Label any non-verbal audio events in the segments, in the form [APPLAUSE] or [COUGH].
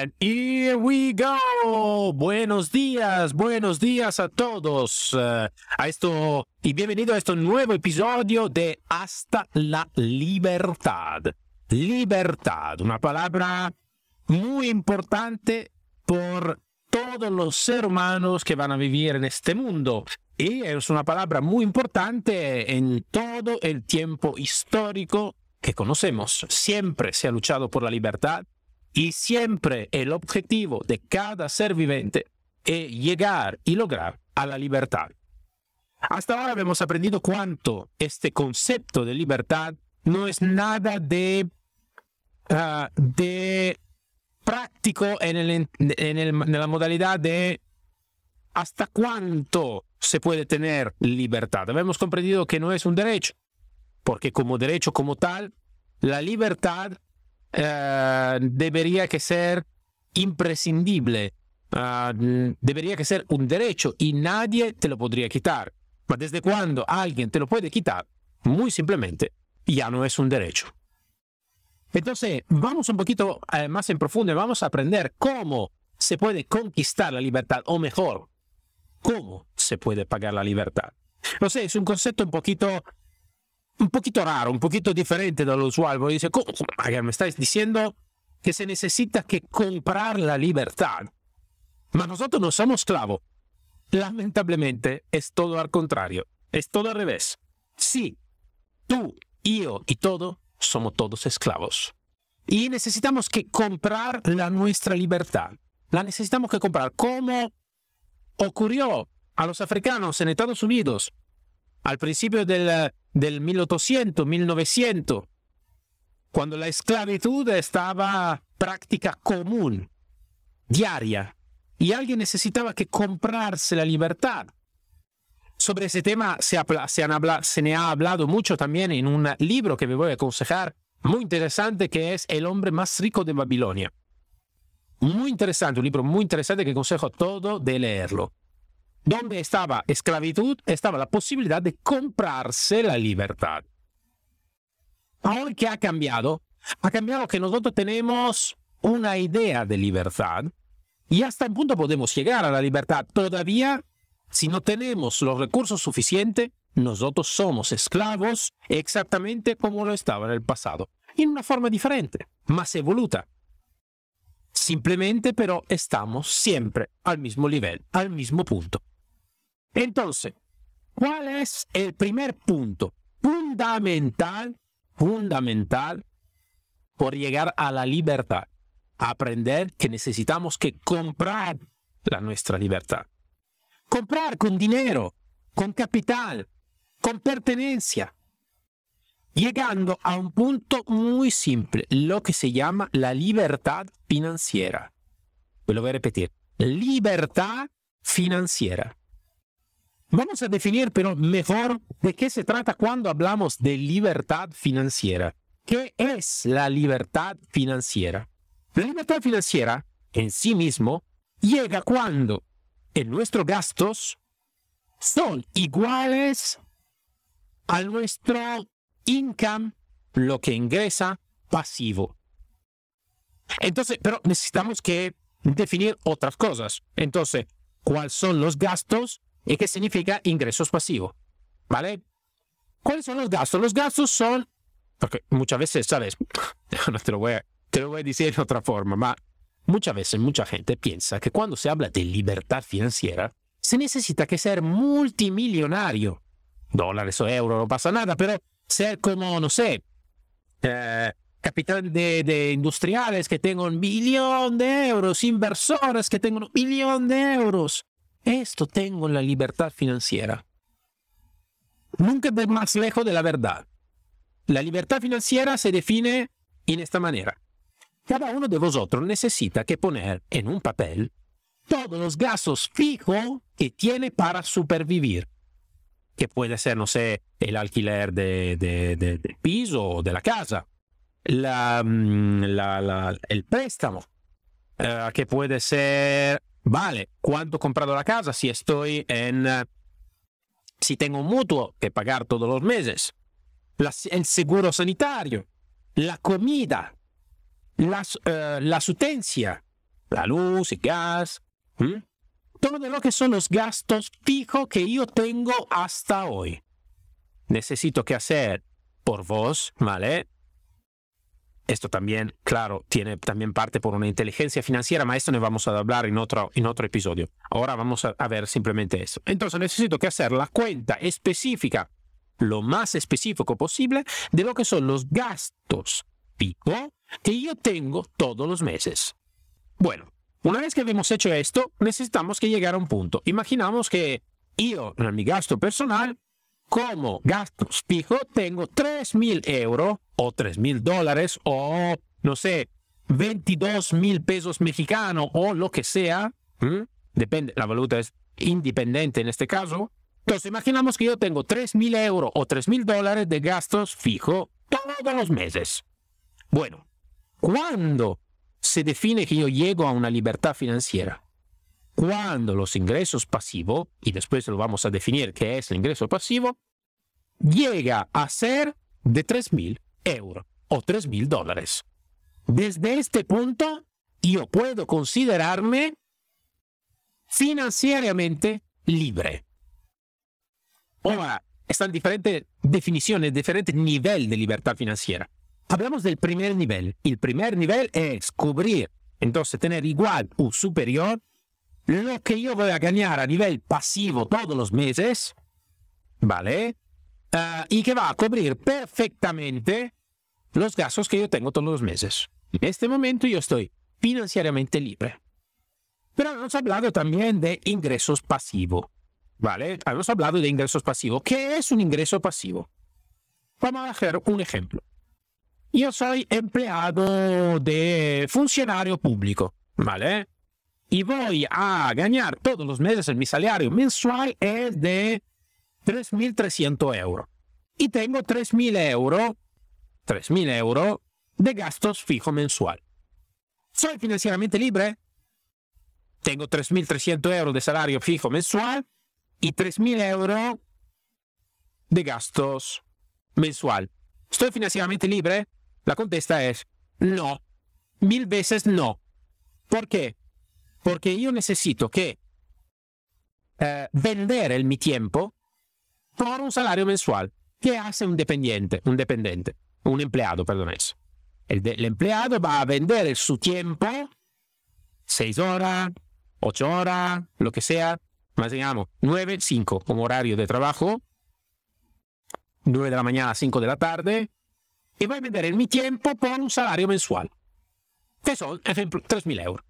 And here we go. Buenos días, buenos días a todos. Uh, a esto y bienvenido a este nuevo episodio de Hasta la Libertad. Libertad, una palabra muy importante por todos los seres humanos que van a vivir en este mundo. Y es una palabra muy importante en todo el tiempo histórico que conocemos. Siempre se ha luchado por la libertad y siempre el objetivo de cada ser viviente es llegar y lograr a la libertad. Hasta ahora hemos aprendido cuánto este concepto de libertad no es nada de, ah, de práctico en, en, el, en la modalidad de hasta cuánto se puede tener libertad. Hemos comprendido que no es un derecho, porque como derecho como tal, la libertad uh, debería que ser imprescindible, uh, debería que ser un derecho y nadie te lo podría quitar. Ma desde cuando alguien te lo puede quitar, muy simplemente, ya no es un derecho. Entonces, vamos un poquito eh, más en profundo y vamos a aprender cómo se puede conquistar la libertad, o mejor, cómo se puede pagar la libertad. No sé, es un concepto un poquito un poquito raro, un poquito diferente de lo usual, porque dice, ¿cómo, me estáis diciendo que se necesita que comprar la libertad? Mas nosotros no somos esclavos. Lamentablemente es todo al contrario, es todo al revés. Sí, tú, yo y todo somos todos esclavos. Y necesitamos que comprar la nuestra libertad. La necesitamos que comprar. Como ocurrió a los africanos en Estados Unidos al principio del, del 1800, 1900, cuando la esclavitud estaba práctica común, diaria, y alguien necesitaba que comprarse la libertad. Sobre ese tema se, han me ha hablado mucho también en un libro que me voy a aconsejar, muy interesante, que es El hombre más rico de Babilonia. Muy interesante, un libro muy interesante que aconsejo todo de leerlo donde estaba esclavitud, estaba la posibilidad de comprarse la libertad. Ahora que ha cambiado, ha cambiado que nosotros tenemos una idea de libertad y hasta un punto podemos llegar a la libertad. Todavía, si no tenemos los recursos suficientes, nosotros somos esclavos exactamente como lo estaba en el pasado, en una forma diferente, más evoluta. Simplemente, pero estamos siempre al mismo nivel, al mismo punto. Entonces, ¿cuál es el primer punto fundamental, fundamental por llegar a la libertad? Aprender que necesitamos que comprar la nuestra libertad. Comprar con dinero, con capital, con pertenencia. Llegando a un punto muy simple, lo que se llama la libertad financiera. Lo voy a repetir. Libertad financiera. Vamos a definir, pero mejor, de qué se trata cuando hablamos de libertad financiera. ¿Qué es la libertad financiera? La libertad financiera, en sí mismo, llega cuando nuestros gastos son iguales a nuestro income, lo que ingresa pasivo. Entonces, pero necesitamos que definir otras cosas. Entonces, ¿cuáles son los gastos ¿Y qué significa ingresos pasivos? ¿Vale? ¿Cuáles son los gastos? Los gastos son, porque muchas veces, ¿sabes? [LAUGHS] No te lo voy a, te lo voy a decir de otra forma, pero muchas veces mucha gente piensa que cuando se habla de libertad financiera, se necesita que ser multimillonario. Dólares o euros, no pasa nada, pero ser como, no sé, eh, de, de, industriales que tengan un millón de euros, inversores que tengan un millón de euros. Esto tengo la libertad financiera. Nunca es más lejos de la verdad. La libertad financiera se define en esta manera. Cada uno de vosotros necesita que poner en un papel todos los gastos fijos que tiene para supervivir. Que puede ser, no sé, el alquiler de, del piso o de la casa, la, mm, el préstamo, eh, que puede ser vale cuánto he comprado la casa si estoy en... Eh, si tengo un mutuo que pagar todos los meses, el seguro sanitario, la comida, la, uh, la sutencia, la luz, el gas, todo lo que son los gastos fijos que yo tengo hasta hoy. Necesito que hacer por vos, ¿vale? Esto también, claro, tiene también parte por una inteligencia financiera, pero esto ne vamos a hablar en otro, en otro episodio. Ahora vamos a, ver simplemente eso. Entonces necesito que hacer la cuenta específica, lo más específico posible, de lo que son los gastos pico que yo tengo todos los meses. Bueno, una vez que hemos hecho esto, necesitamos que llegar a un punto. Imaginamos que yo, en mi gasto personal, como gastos fijos, tengo 3 mil euros o 3 mil dólares o, no sé, 22 mil pesos mexicanos o lo que sea. Depende, la valuta es independiente en este caso. Entonces, imaginamos que yo tengo 3 mil euros o 3 mil dólares de gastos fijos todos los meses. Bueno, ¿cuándo se define que yo llego a una libertad financiera? Cuando los ingresos pasivos, y después lo vamos a definir qué es el ingreso pasivo, llega a ser de 3.000 euros o 3.000 dólares. Desde este punto, yo puedo considerarme financieramente libre. Ahora, están diferentes definiciones, diferentes niveles de libertad financiera. Hablamos del primer nivel. El primer nivel es cubrir, entonces tener igual o superior lo que yo voy a ganar a nivel pasivo todos los meses, ¿vale? Ah, y que va a cubrir perfectamente los gastos que yo tengo todos los meses. En este momento yo estoy financieramente libre. Pero hemos hablado también de ingresos pasivos, ¿vale? Hemos hablado de ingresos pasivos. ¿Qué es un ingreso pasivo? Vamos a hacer un ejemplo. Yo soy empleado de funcionario público, ¿vale? y voy a ganar todos los meses, mi salario mensual es de 3.300 euros. Y tengo 3.000 euros, 3.000 euros de gastos fijo mensual. ¿Soy financieramente libre? Tengo 3.300 euros de salario fijo mensual y 3.000 euros de gastos mensual. ¿Estoy financieramente libre? La contesta es no. Mil veces no. ¿Por qué? Porque yo necesito que eh, vender el, mi tiempo por un salario mensual. ¿Qué hace un dependiente? Un dependiente, un empleado, perdón eso. El, el empleado va a vender su tiempo, seis horas, ocho horas, lo que sea, más digamos, nueve, cinco como horario de trabajo, nueve de la mañana a cinco de la tarde, y va a vender mi tiempo por un salario mensual, que son, ejemplo, tres mil euros.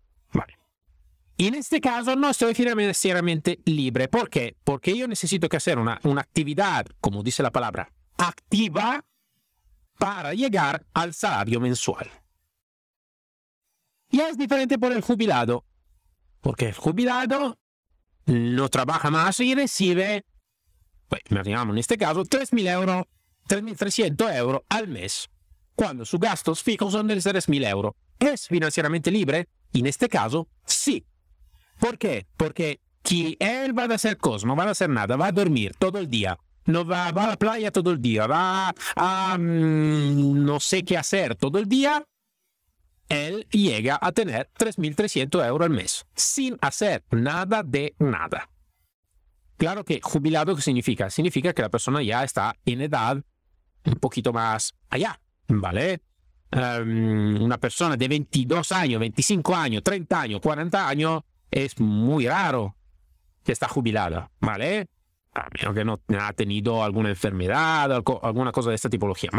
Y en este caso no estoy financieramente libre. ¿Por qué? Porque yo necesito que hacer una, una actividad, como dice la palabra, activa para llegar al salario mensual. Y es diferente por el jubilado, porque el jubilado no trabaja más y recibe, pues, imaginamos en este caso, 3.000 euros, 3.300 euros al mes, cuando sus gastos fijos son de 3.000 euros. ¿Es financieramente libre? En este caso, sí. ¿Por qué? Porque si él va a hacer cosas, no va a hacer nada, va a dormir todo el día, no va, va a la playa todo el día, va a mm, no sé qué hacer todo el día, él llega a tener 3.300 euros al mes, sin hacer nada de nada. Claro que jubilado, ¿qué significa? Significa que la persona ya está en edad un poquito más allá, ¿vale? Um, una persona de 22 años, 25 años, 30 años, 40 años, es muy raro que está jubilada, ¿vale? A menos que no ha tenido alguna enfermedad, alguna cosa de esta tipología.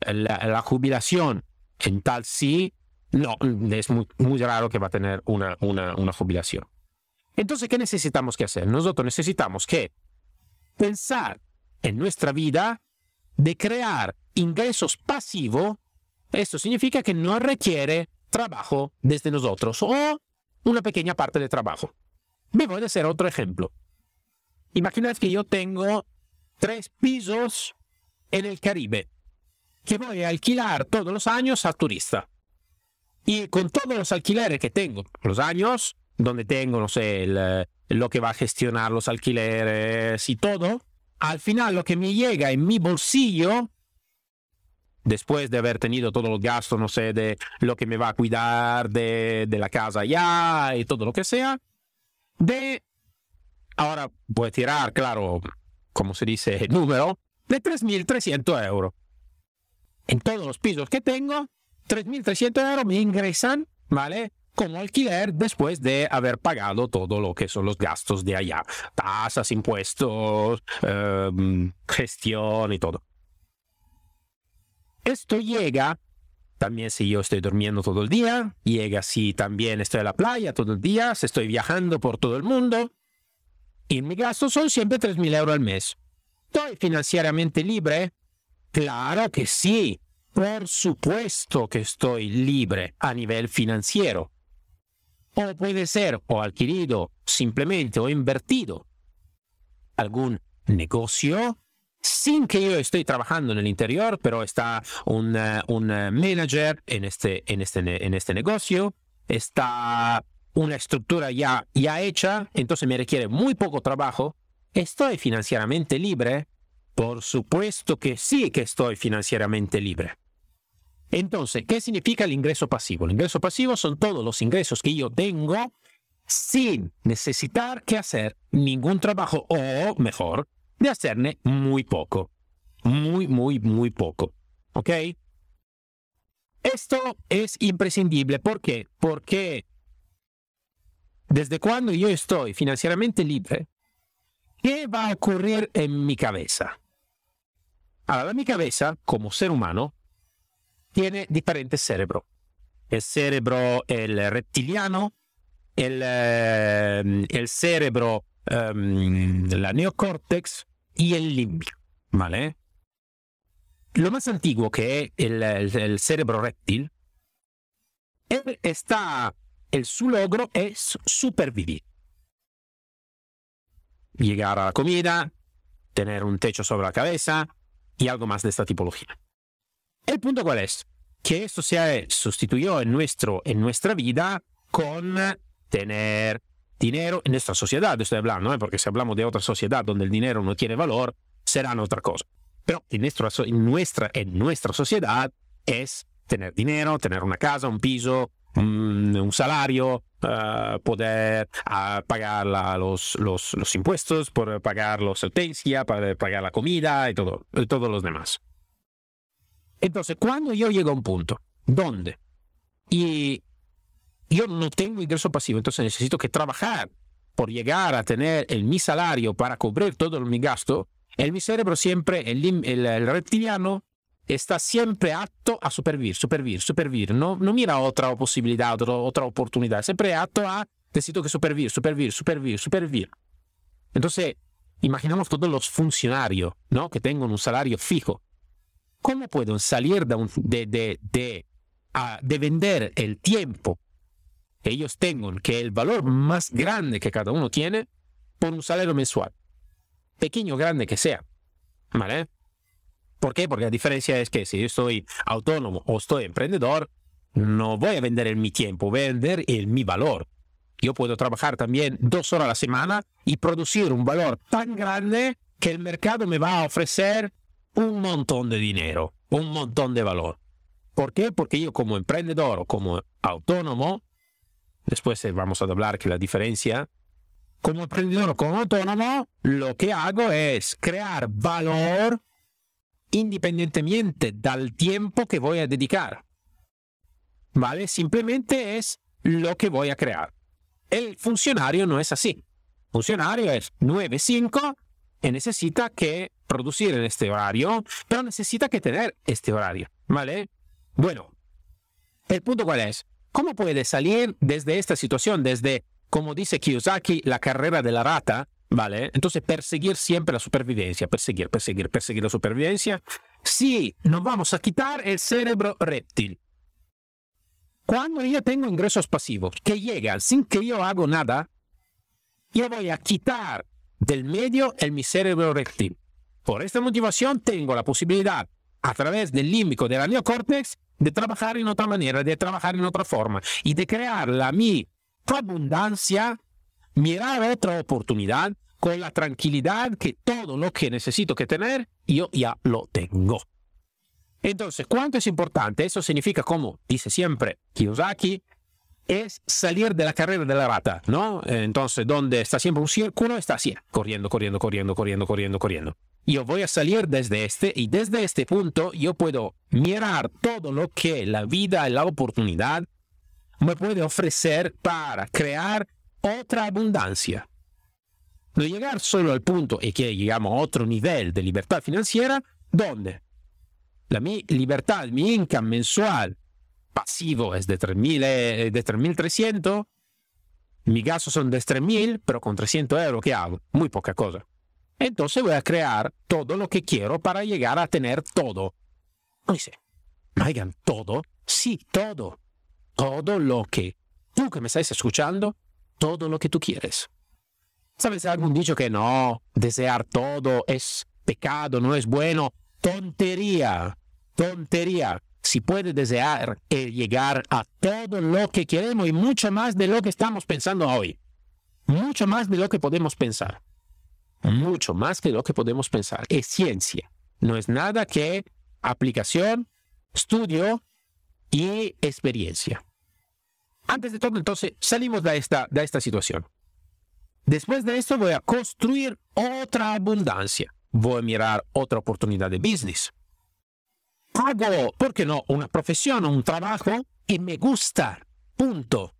la, jubilación en tal sí, no, es muy, raro que va a tener una, una, una jubilación. Entonces, ¿qué necesitamos que hacer? Nosotros necesitamos que pensar en nuestra vida de crear ingresos pasivos. Esto significa que no requiere trabajo desde nosotros o una pequeña parte de trabajo. Me voy a hacer otro ejemplo. Imaginad que yo tengo tres pisos en el Caribe que voy a alquilar todos los años a turista. Y con todos los alquileres que tengo, los años, donde tengo, no sé, lo que va a gestionar los alquileres y todo, al final lo que me llega en mi bolsillo después de haber tenido todos los gastos, no sé, de lo que me va a cuidar, de, la casa ya y todo lo que sea, de, ahora voy a tirar, claro, como se dice, el número, de 3.300 euros. En todos los pisos que tengo, 3.300 euros me ingresan, ¿vale? Como alquiler después de haber pagado todo lo que son los gastos de allá. Tasas, impuestos, em, gestión y todo. Esto llega también si yo estoy durmiendo todo el día, llega si también estoy en la playa todo el día, si estoy viajando por todo el mundo. Y mis gastos son siempre 3.000 euros al mes. ¿Estoy financieramente libre? Claro que sí. Por supuesto que estoy libre a nivel financiero. O puede ser o adquirido simplemente o invertido algún negocio sin que yo esté trabajando en el interior, pero está un, un manager en este, en, este, en este negocio, está una estructura ya, ya hecha, entonces me requiere muy poco trabajo. ¿Estoy financieramente libre? Por supuesto que sí que estoy financieramente libre. Entonces, ¿qué significa el ingreso pasivo? El ingreso pasivo son todos los ingresos que yo tengo sin necesitar que hacer ningún trabajo o, mejor, de hacerle muy poco. Muy, muy, muy poco. ¿Ok? Esto es imprescindible. ¿Por qué? Porque desde cuando yo estoy financieramente libre, ¿qué va a ocurrir en mi cabeza? Ahora, mi cabeza, como ser humano, tiene diferentes cerebros. El cerebro, el reptiliano, el, eh, el cerebro um, la neocórtex y el límbico, ¿vale? Lo más antiguo que es el, cerebro reptil, está, el su logro es supervivir. Llegar a la comida, tener un techo sobre la cabeza y algo más de esta tipología. El punto cuál es? Que esto se sustituyó en, nuestro, en nuestra vida con tener dinero en nuestra sociedad, estoy hablando, ¿eh? porque si hablamos de otra sociedad donde el dinero no tiene valor, será otra cosa. Pero en nuestra, en nuestra, en nuestra sociedad es tener dinero, tener una casa, un piso, un, un salario, uh, poder uh, pagar la, los, los, los, impuestos, poder pagar la sentencia, poder pagar la comida y todo, y todos los demás. Entonces, cuando yo llego a un punto donde y yo no tengo ingreso pasivo, entonces necesito que trabajar por llegar a tener el, mi salario para cubrir todo mi gasto, el mi cerebro siempre, el, el, el reptiliano, está siempre apto a supervivir, supervivir, supervivir. No, no mira otra posibilidad, otra, otra oportunidad. Siempre apto a necesito que supervivir, supervivir, supervivir, supervivir. Entonces, imaginamos todos los funcionarios ¿no? que tengan un salario fijo. ¿Cómo pueden salir de, un, de, de, de, a, de vender el tiempo ellos tengan que el valor más grande que cada uno tiene por un salario mensual, pequeño grande que sea. ¿Vale? ¿Por qué? Porque la diferencia es que si yo estoy autónomo o estoy emprendedor, no voy a vender en mi tiempo, voy a vender en mi valor. Yo puedo trabajar también dos horas a la semana y producir un valor tan grande que el mercado me va a ofrecer un montón de dinero, un montón de valor. ¿Por qué? Porque yo como emprendedor o como autónomo Después eh, vamos a hablar que la diferencia. Como emprendedor como autónomo, lo que hago es crear valor independientemente del tiempo que voy a dedicar. ¿Vale? Simplemente es lo que voy a crear. El funcionario no es así. funcionario es 9-5 y necesita que producir en este horario, pero necesita que tener este horario. ¿Vale? Bueno, el punto cuál es? ¿Cómo puede salir desde esta situación, desde, como dice Kiyosaki, la carrera de la rata? ¿Vale? Entonces, perseguir siempre la supervivencia, perseguir, perseguir, perseguir la supervivencia. Sí, nos vamos a quitar el cerebro reptil. Cuando yo tengo ingresos pasivos que llegan sin que yo haga nada, yo voy a quitar del medio el mi cerebro reptil. Por esta motivación tengo la posibilidad, a través del límbico del neocórtex, de trabajar en otra manera, de trabajar en otra forma y de crear la mi abundancia, mirar otra oportunidad con la tranquilidad que todo lo que necesito que tener, yo ya lo tengo. Entonces, ¿cuánto es importante? Eso significa, como dice siempre Kiyosaki, es salir de la carrera de la rata, ¿no? Entonces, donde está siempre un círculo, está así, corriendo, corriendo, corriendo, corriendo, corriendo, corriendo. Yo voy a salir desde este y desde este punto yo puedo mirar todo lo que la vida y la oportunidad me puede ofrecer para crear otra abundancia. No llegar solo al punto y que llegamos a otro nivel de libertad financiera, donde la mi libertad, mi income mensual pasivo es de 3.300, eh, mis gastos son de 3.000, pero con 300 euros, ¿qué hago? Muy poca cosa. Entonces voy a crear todo lo que quiero para llegar a tener todo. Dice, oigan, todo, sí, todo. Todo lo que tú que me estás escuchando, todo lo que tú quieres. ¿Sabes algún dicho que no, desear todo es pecado, no es bueno? Tontería, tontería si puede desear eh, llegar a todo lo que queremos y mucho más de lo que estamos pensando hoy. Mucho más de lo que podemos pensar. Mucho más de lo que podemos pensar. Es ciencia. No es nada que aplicación, estudio y experiencia. Antes de todo, entonces, salimos de esta, de esta situación. Después de esto, voy a construir otra abundancia. Voy a mirar otra oportunidad de business hago, ¿por qué no? Una profesión, un trabajo y me gusta. Punto.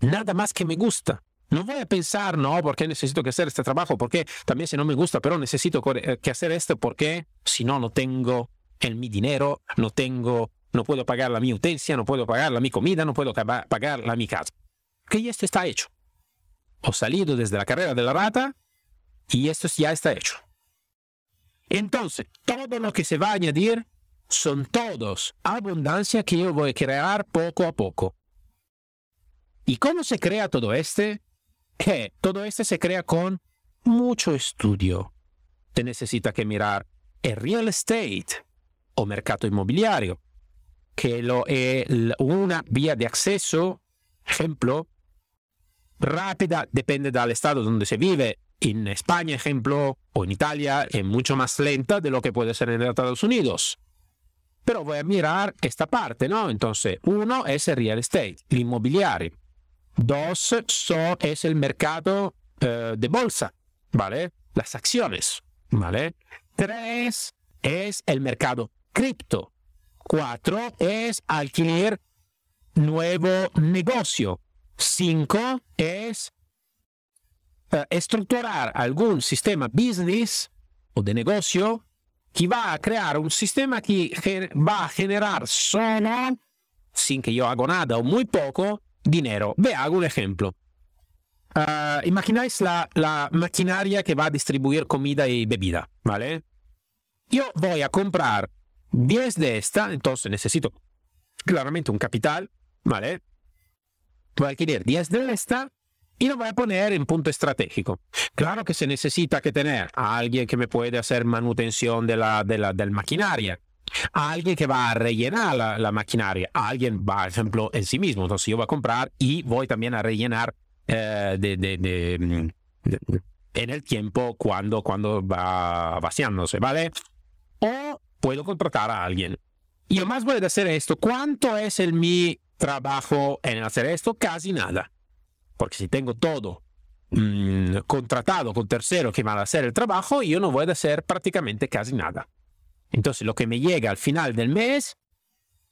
Nada más que me gusta. No voy a pensar, no, porque necesito que hacer este trabajo, porque también si no me gusta, pero necesito eh, que hacer esto porque si no, no tengo el mi dinero, no tengo, no puedo pagar la mi utencia, no puedo pagar la mi comida, no puedo pagar la mi casa. Que esto está hecho. He salido desde la carrera de la rata y esto ya está hecho. Entonces, todo lo que se va a añadir son todos abundancia que yo voy a crear poco a poco. ¿Y cómo se crea todo este? Que todo este se crea con mucho estudio. Te necesita que mirar el real estate o mercado inmobiliario, que lo es una vía de acceso, ejemplo, rápida, depende del estado donde se vive. En España, ejemplo, o en Italia, es mucho más lenta de lo que puede ser en Estados Unidos. Pero voy a mirar esta parte, ¿no? Entonces, uno es el real estate, el inmobiliario. Dos son, es el mercado eh, de bolsa, ¿vale? Las acciones, ¿vale? Tres es el mercado cripto. Cuatro es alquiler nuevo negocio. Cinco es eh, estructurar algún sistema business o de negocio que va a crear un sistema que va a generar solo, sin que yo haga nada o muy poco, dinero. Ve, hago un ejemplo. Uh, imagináis la, la, maquinaria que va a distribuir comida y bebida, ¿vale? Yo voy a comprar 10 de esta, entonces necesito claramente un capital, ¿vale? Voy a adquirir 10 de esta y lo voy a poner en punto estratégico. Claro que se necesita que tener a alguien que me puede hacer manutención de la, de la del maquinaria, a alguien que va a rellenar la, maquinaria, a alguien va, por ejemplo, en sí mismo. Entonces yo voy a comprar y voy también a rellenar eh, de, en el tiempo cuando, cuando va vaciándose, ¿vale? O puedo contratar a alguien. Y además voy a hacer esto. ¿Cuánto es el mi trabajo en hacer esto? Casi nada. Porque si tengo todo mm, contratado con terceros que van a hacer el trabajo, yo no voy a hacer prácticamente casi nada. Entonces lo que me llega al final del mes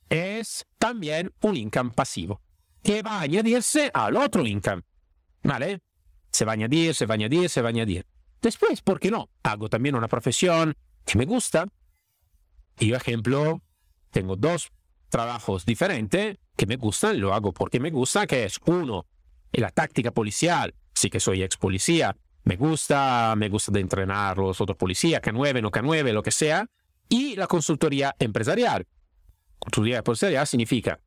es también un income pasivo, que va a añadirse al otro income. ¿Vale? Se va a añadir, se va a añadir, se va a añadir. Después, ¿por qué no? Hago también una profesión que me gusta. Y yo, ejemplo, tengo dos trabajos diferentes que me gustan, lo hago porque me gusta, que es uno, la táctica policial, sí que soy ex policía, me gusta, me gusta de entrenar los otros policías, K9, no K9, lo que sea, y la consultoría empresarial. Consultoría empresarial significa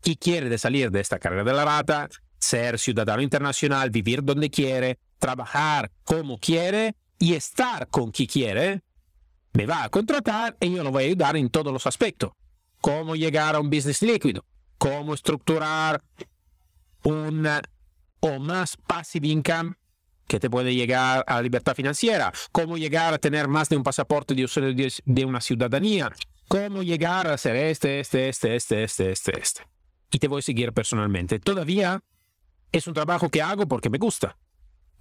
que quiere salir de esta carrera de la rata, ser ciudadano internacional, vivir donde quiere, trabajar como quiere y estar con quien quiere, me va a contratar y yo lo voy a ayudar en todos los aspectos. Cómo llegar a un business líquido, cómo estructurar una o más passive income que te puede llegar a la libertad financiera, cómo llegar a tener más de un pasaporte de una ciudadanía, cómo llegar a hacer este, este, este, este, este, este, este. Y te voy a seguir personalmente. Todavía es un trabajo que hago porque me gusta.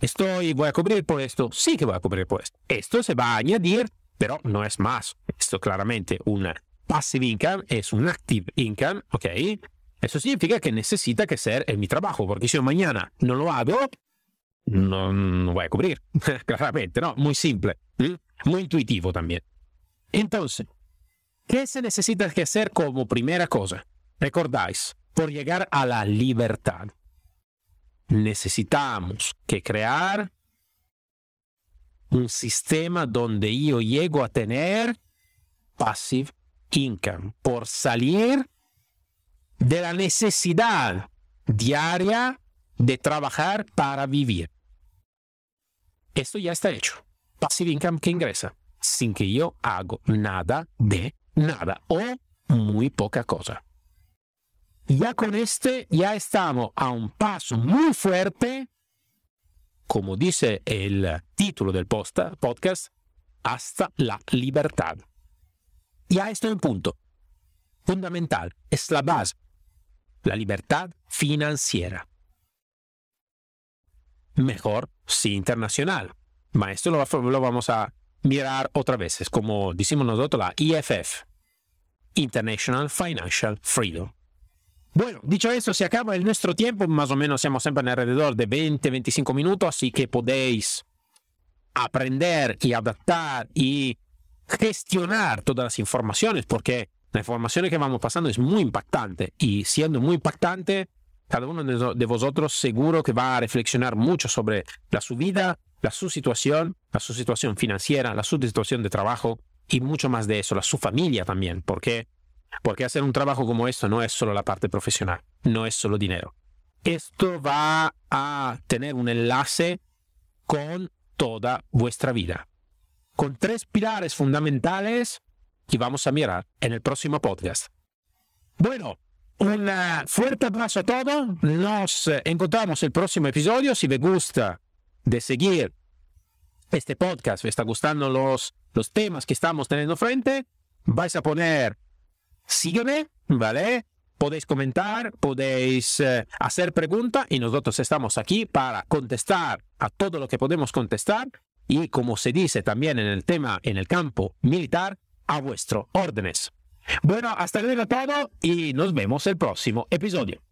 Estoy, voy a cubrir por esto. Sí que voy a cubrir por esto. Esto se va a añadir, pero no es más. Esto claramente una passive income es un active income, ¿ok? Eso significa que necesita que ser en mi trabajo, porque si yo mañana no lo hago, no, no voy a cubrir. [LAUGHS] claramente, ¿no? Muy simple, muy intuitivo también. Entonces, ¿qué se necesita que hacer como primera cosa? Recordáis, por llegar a la libertad, necesitamos que crear un sistema donde yo llego a tener passive income por salir de la necesidad diaria de trabajar para vivir. Esto ya está hecho. Passive income que ingresa sin que yo hago nada de nada o muy poca cosa. Ya con este ya estamos a un paso muy fuerte, como dice el título del podcast, hasta la libertad. Ya esto es un punto fundamental, es la base, la libertad financiera. Mejor si internacional. Ma esto lo, lo vamos a mirar otra vez. Es como decimos nosotros la IFF, International Financial Freedom. Bueno, dicho esto, se acaba el nuestro tiempo, más o menos estamos siempre en alrededor de 20-25 minutos, así que podéis aprender y adaptar y gestionar todas las informaciones, porque la información que vamos pasando es muy impactante y siendo muy impactante, cada uno de vosotros seguro que va a reflexionar mucho sobre la su vida, la su situación, la su situación financiera, la su situación de trabajo y mucho más de eso, la su familia también, porque porque hacer un trabajo como esto no es solo la parte profesional, no es solo dinero. Esto va a tener un enlace con toda vuestra vida, con tres pilares fundamentales que vamos a mirar en el próximo podcast. Bueno, un fuerte abrazo a todos. Nos encontramos el próximo episodio. Si me gusta de seguir este podcast, me está gustando los, los temas que estamos teniendo frente, vais a poner sígueme, ¿vale? Podéis comentar, podéis eh, hacer preguntas y nosotros estamos aquí para contestar a todo lo que podemos contestar y como se dice también en el tema, en el campo militar, a vuestro órdenes. Bueno, hasta luego y nos vemos el próximo episodio.